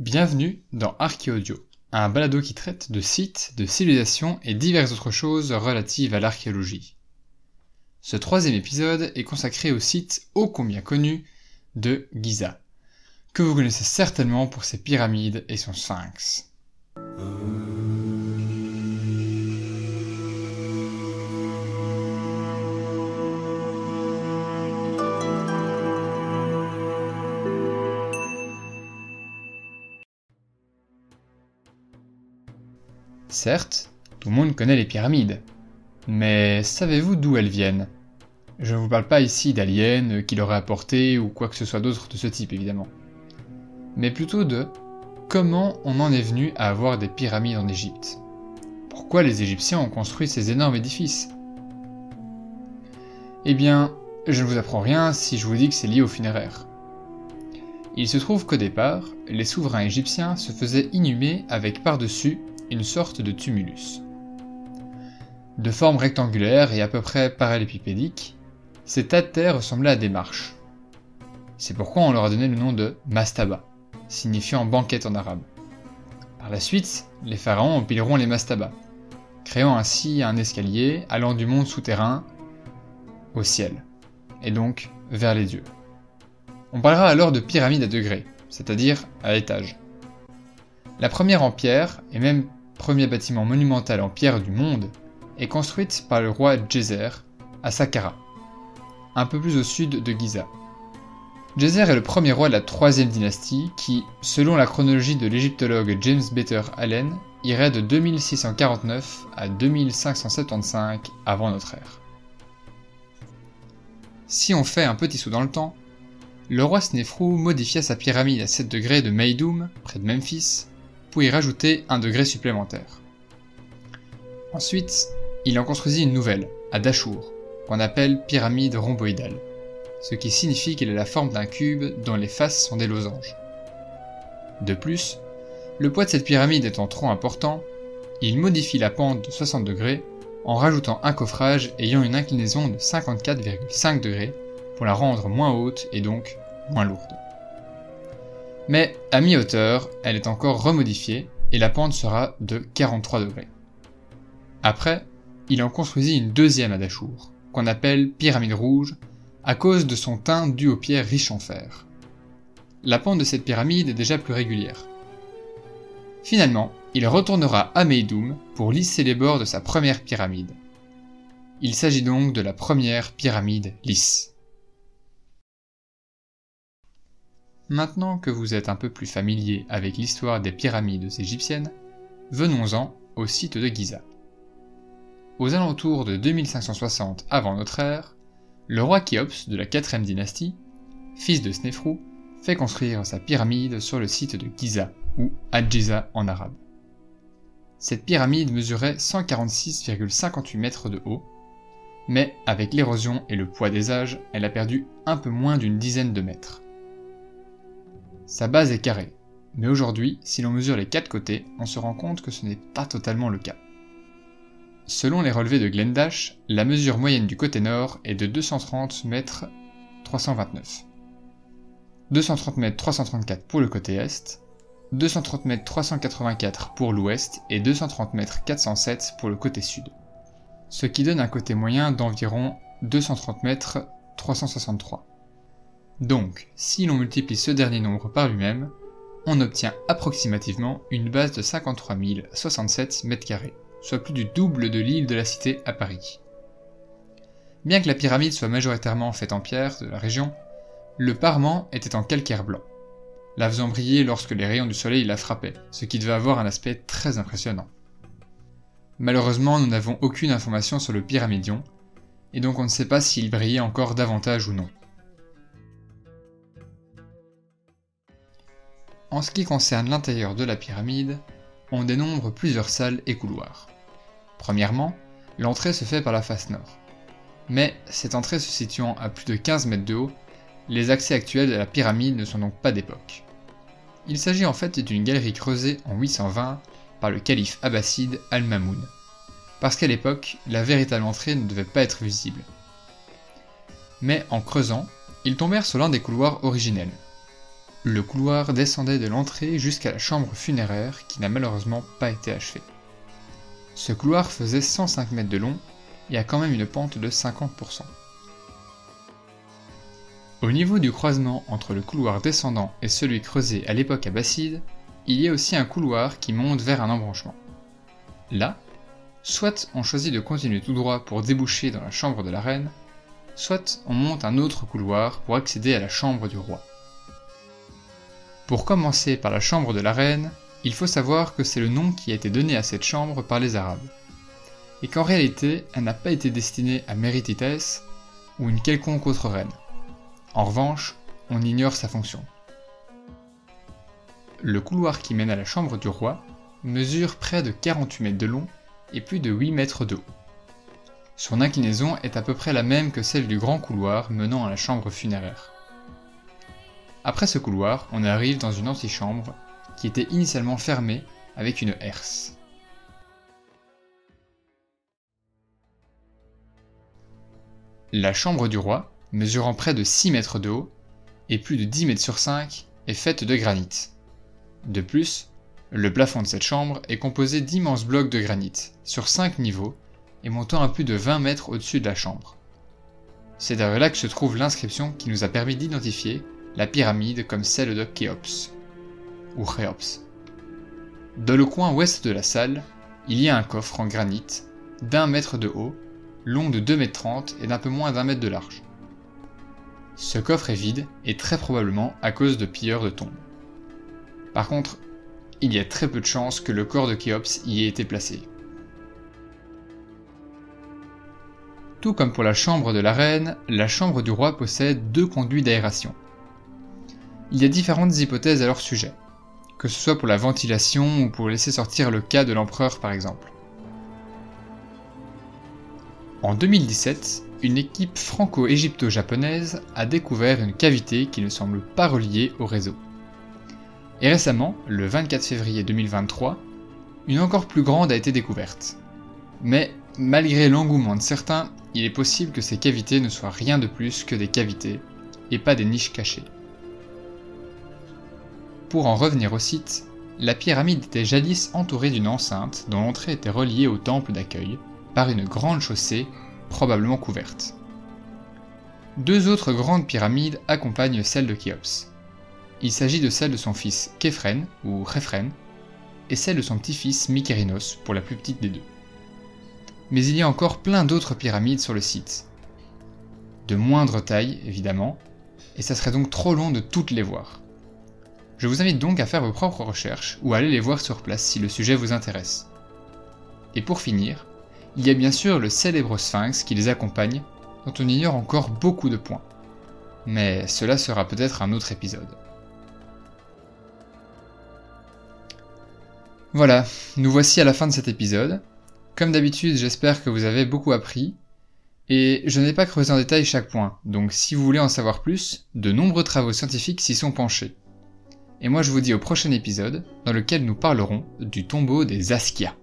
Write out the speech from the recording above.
Bienvenue dans Archéaudio, un balado qui traite de sites, de civilisations et diverses autres choses relatives à l'archéologie. Ce troisième épisode est consacré au site ô combien connu de Giza, que vous connaissez certainement pour ses pyramides et son sphinx. Certes, tout le monde connaît les pyramides. Mais savez-vous d'où elles viennent? Je ne vous parle pas ici d'aliens qui l'auraient apporté ou quoi que ce soit d'autre de ce type évidemment. Mais plutôt de comment on en est venu à avoir des pyramides en Égypte? Pourquoi les Égyptiens ont construit ces énormes édifices? Eh bien, je ne vous apprends rien si je vous dis que c'est lié aux funéraires. Il se trouve qu'au départ, les souverains égyptiens se faisaient inhumer avec par-dessus une sorte de tumulus. De forme rectangulaire et à peu près parallélépipédique, ces tas de terre ressemblaient à des marches. C'est pourquoi on leur a donné le nom de mastaba, signifiant banquette en arabe. Par la suite, les pharaons empileront les mastabas, créant ainsi un escalier allant du monde souterrain au ciel, et donc vers les dieux. On parlera alors de pyramide à degrés, c'est-à-dire à étages. La première en pierre, et même premier bâtiment monumental en pierre du monde, est construite par le roi Djeser à Saqqara, un peu plus au sud de Giza. Djeser est le premier roi de la troisième dynastie qui, selon la chronologie de l'égyptologue James Better Allen, irait de 2649 à 2575 avant notre ère. Si on fait un petit saut dans le temps, le roi Snefrou modifia sa pyramide à 7 degrés de Meidoum, près de Memphis, pour y rajouter un degré supplémentaire. Ensuite, il en construisit une nouvelle, à Dachour, qu'on appelle pyramide rhomboïdale, ce qui signifie qu'elle a la forme d'un cube dont les faces sont des losanges. De plus, le poids de cette pyramide étant trop important, il modifie la pente de 60 degrés en rajoutant un coffrage ayant une inclinaison de 54,5 degrés pour la rendre moins haute et donc moins lourde. Mais à mi-hauteur, elle est encore remodifiée et la pente sera de 43 degrés. Après, il en construisit une deuxième à Dachour, qu'on appelle pyramide rouge, à cause de son teint dû aux pierres riches en fer. La pente de cette pyramide est déjà plus régulière. Finalement, il retournera à Meidoum pour lisser les bords de sa première pyramide. Il s'agit donc de la première pyramide lisse. Maintenant que vous êtes un peu plus familier avec l'histoire des pyramides égyptiennes, venons-en au site de Giza. Aux alentours de 2560 avant notre ère, le roi Khéops de la 4ème dynastie, fils de Snefrou, fait construire sa pyramide sur le site de Giza, ou Adjiza en arabe. Cette pyramide mesurait 146,58 mètres de haut, mais avec l'érosion et le poids des âges, elle a perdu un peu moins d'une dizaine de mètres. Sa base est carrée, mais aujourd'hui, si l'on mesure les quatre côtés, on se rend compte que ce n'est pas totalement le cas. Selon les relevés de Glendash, la mesure moyenne du côté nord est de 230 mètres 329. 230 mètres 334 pour le côté est, 230 mètres 384 pour l'ouest et 230 mètres 407 pour le côté sud. Ce qui donne un côté moyen d'environ 230 mètres 363. Donc, si l'on multiplie ce dernier nombre par lui-même, on obtient approximativement une base de 53 067 m2, soit plus du double de l'île de la Cité à Paris. Bien que la pyramide soit majoritairement faite en pierre de la région, le parement était en calcaire blanc, la faisant briller lorsque les rayons du soleil la frappaient, ce qui devait avoir un aspect très impressionnant. Malheureusement, nous n'avons aucune information sur le pyramidion, et donc on ne sait pas s'il brillait encore davantage ou non. En ce qui concerne l'intérieur de la pyramide, on dénombre plusieurs salles et couloirs. Premièrement, l'entrée se fait par la face nord. Mais cette entrée se situant à plus de 15 mètres de haut, les accès actuels de la pyramide ne sont donc pas d'époque. Il s'agit en fait d'une galerie creusée en 820 par le calife abbasside Al-Mamoun, parce qu'à l'époque, la véritable entrée ne devait pas être visible. Mais en creusant, ils tombèrent sur l'un des couloirs originels, Le couloir descendait de l'entrée jusqu'à la chambre funéraire qui n'a malheureusement pas été achevée. Ce couloir faisait 105 mètres de long et a quand même une pente de 50%. Au niveau du croisement entre le couloir descendant et celui creusé à l'époque abbasside, il y a aussi un couloir qui monte vers un embranchement. Là, soit on choisit de continuer tout droit pour déboucher dans la chambre de la reine, soit on monte un autre couloir pour accéder à la chambre du roi. Pour commencer par la chambre de la reine, il faut savoir que c'est le nom qui a été donné à cette chambre par les Arabes, et qu'en réalité elle n'a pas été destinée à Méritites ou une quelconque autre reine. En revanche, on ignore sa fonction. Le couloir qui mène à la chambre du roi mesure près de 48 mètres de long et plus de 8 mètres de haut. Son inclinaison est à peu près la même que celle du grand couloir menant à la chambre funéraire. Après ce couloir, on arrive dans une antichambre qui était initialement fermée avec une herse. La chambre du roi mesurant près de 6 mètres de haut et plus de 10 mètres sur 5, est faite de granit. De plus, le plafond de cette chambre est composé d'immenses blocs de granit, sur 5 niveaux, et montant à plus de 20 mètres au-dessus de la chambre. C'est d'ailleurs là que se trouve l'inscription qui nous a permis d'identifier la pyramide comme celle de Khéops, ou Khéops. Dans le coin ouest de la salle, il y a un coffre en granit d'un mètre de haut, long de 2 mètres 30 et d'un peu moins d'un mètre de large. Ce coffre est vide, et très probablement à cause de pilleurs de tombes. Par contre, il y a très peu de chances que le corps de Khéops y ait été placé. Tout comme pour la chambre de la reine, la chambre du roi possède deux conduits d'aération. Il y a différentes hypothèses à leur sujet, que ce soit pour la ventilation ou pour laisser sortir le cas de l'empereur par exemple. En 2017, une équipe franco-égypto-japonaise a découvert une cavité qui ne semble pas reliée au réseau. Et récemment, le 24 février 2023, une encore plus grande a été découverte. Mais malgré l'engouement de certains, il est possible que ces cavités ne soient rien de plus que des cavités, et pas des niches cachées. Pour en revenir au site, la pyramide était jadis entourée d'une enceinte dont l'entrée était reliée au temple d'accueil par une grande chaussée probablement couverte. Deux autres grandes pyramides accompagnent celle de Khéops. Il s'agit de celle de son fils Képhren, ou Khéphren, et celle de son petit-fils Mykérinos, pour la plus petite des deux. Mais il y a encore plein d'autres pyramides sur le site. De moindre taille, évidemment, et ça serait donc trop long de toutes les voir. Je vous invite donc à faire vos propres recherches ou à aller les voir sur place si le sujet vous intéresse. Et pour finir, il y a bien sûr le célèbre sphinx qui les accompagne, dont on ignore encore beaucoup de points. Mais cela sera peut-être un autre épisode. Voilà, nous voici à la fin de cet épisode. Comme d'habitude, j'espère que vous avez beaucoup appris. Et je n'ai pas creusé en détail chaque point, donc si vous voulez en savoir plus, de nombreux travaux scientifiques s'y sont penchés. Et moi je vous dis au prochain épisode, dans lequel nous parlerons du tombeau des Askia.